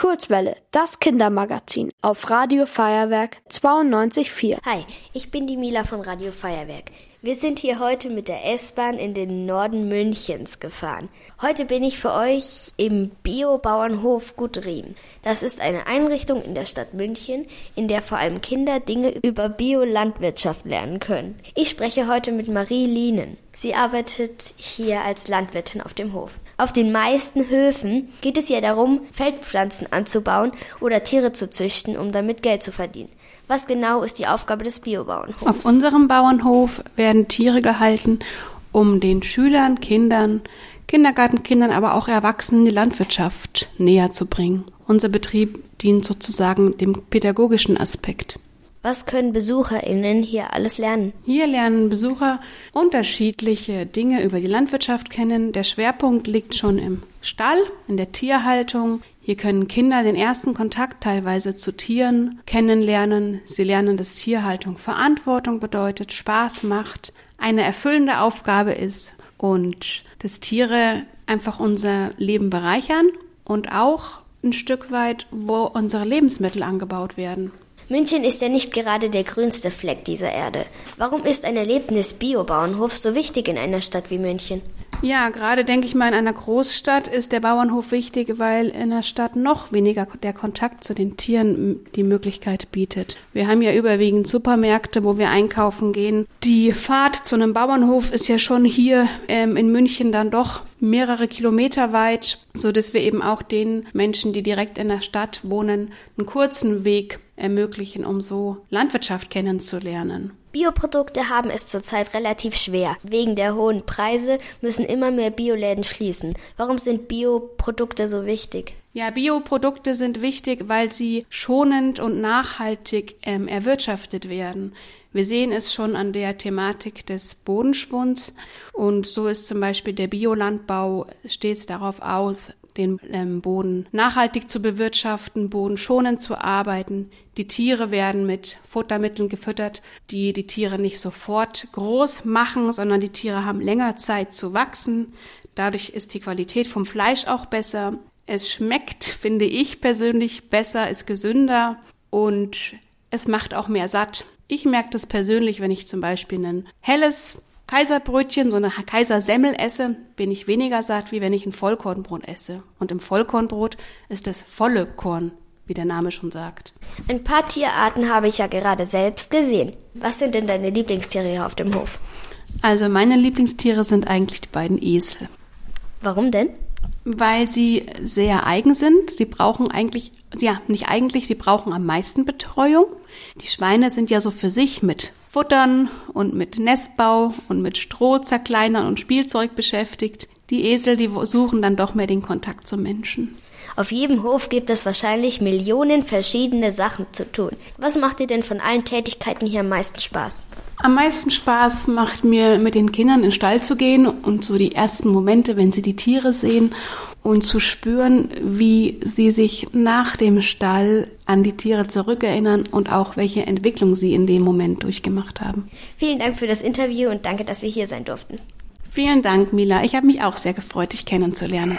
Kurzwelle, das Kindermagazin auf Radio Feuerwerk 92.4. Hi, ich bin die Mila von Radio Feuerwerk. Wir sind hier heute mit der S-Bahn in den Norden Münchens gefahren. Heute bin ich für euch im Bio-Bauernhof Gutriem. Das ist eine Einrichtung in der Stadt München, in der vor allem Kinder Dinge über Biolandwirtschaft lernen können. Ich spreche heute mit Marie Lienen. Sie arbeitet hier als Landwirtin auf dem Hof. Auf den meisten Höfen geht es ja darum, Feldpflanzen anzubauen oder Tiere zu züchten, um damit Geld zu verdienen. Was genau ist die Aufgabe des Biobauernhofs? Auf unserem Bauernhof werden Tiere gehalten, um den Schülern, Kindern, Kindergartenkindern, aber auch Erwachsenen die Landwirtschaft näher zu bringen. Unser Betrieb dient sozusagen dem pädagogischen Aspekt. Was können BesucherInnen hier alles lernen? Hier lernen Besucher unterschiedliche Dinge über die Landwirtschaft kennen. Der Schwerpunkt liegt schon im Stall, in der Tierhaltung. Hier können Kinder den ersten Kontakt teilweise zu Tieren kennenlernen. Sie lernen, dass Tierhaltung Verantwortung bedeutet, Spaß macht, eine erfüllende Aufgabe ist und dass Tiere einfach unser Leben bereichern und auch ein Stück weit, wo unsere Lebensmittel angebaut werden. München ist ja nicht gerade der grünste Fleck dieser Erde. Warum ist ein Erlebnis-Bio-Bauernhof so wichtig in einer Stadt wie München? Ja, gerade denke ich mal, in einer Großstadt ist der Bauernhof wichtig, weil in der Stadt noch weniger der Kontakt zu den Tieren die Möglichkeit bietet. Wir haben ja überwiegend Supermärkte, wo wir einkaufen gehen. Die Fahrt zu einem Bauernhof ist ja schon hier ähm, in München dann doch mehrere Kilometer weit, so dass wir eben auch den Menschen, die direkt in der Stadt wohnen, einen kurzen Weg ermöglichen, um so Landwirtschaft kennenzulernen. Bioprodukte haben es zurzeit relativ schwer. Wegen der hohen Preise müssen immer mehr Bioläden schließen. Warum sind Bioprodukte so wichtig? Ja, Bioprodukte sind wichtig, weil sie schonend und nachhaltig ähm, erwirtschaftet werden. Wir sehen es schon an der Thematik des Bodenschwunds und so ist zum Beispiel der Biolandbau stets darauf aus, den ähm, Boden nachhaltig zu bewirtschaften, bodenschonend zu arbeiten. Die Tiere werden mit Futtermitteln gefüttert, die die Tiere nicht sofort groß machen, sondern die Tiere haben länger Zeit zu wachsen. Dadurch ist die Qualität vom Fleisch auch besser. Es schmeckt, finde ich persönlich, besser, ist gesünder und es macht auch mehr satt. Ich merke das persönlich, wenn ich zum Beispiel ein helles Kaiserbrötchen, so eine Kaisersemmel esse, bin ich weniger satt, wie wenn ich ein Vollkornbrot esse. Und im Vollkornbrot ist das volle Korn, wie der Name schon sagt. Ein paar Tierarten habe ich ja gerade selbst gesehen. Was sind denn deine Lieblingstiere hier auf dem Hof? Also meine Lieblingstiere sind eigentlich die beiden Esel. Warum denn? Weil sie sehr eigen sind. Sie brauchen eigentlich, ja, nicht eigentlich, sie brauchen am meisten Betreuung. Die Schweine sind ja so für sich mit Futtern und mit Nestbau und mit Stroh zerkleinern und Spielzeug beschäftigt. Die Esel, die suchen dann doch mehr den Kontakt zum Menschen. Auf jedem Hof gibt es wahrscheinlich Millionen verschiedene Sachen zu tun. Was macht dir denn von allen Tätigkeiten hier am meisten Spaß? Am meisten Spaß macht mir mit den Kindern in den Stall zu gehen und so die ersten Momente, wenn sie die Tiere sehen und zu spüren, wie sie sich nach dem Stall an die Tiere zurückerinnern und auch welche Entwicklung sie in dem Moment durchgemacht haben. Vielen Dank für das Interview und danke, dass wir hier sein durften. Vielen Dank, Mila. Ich habe mich auch sehr gefreut, dich kennenzulernen.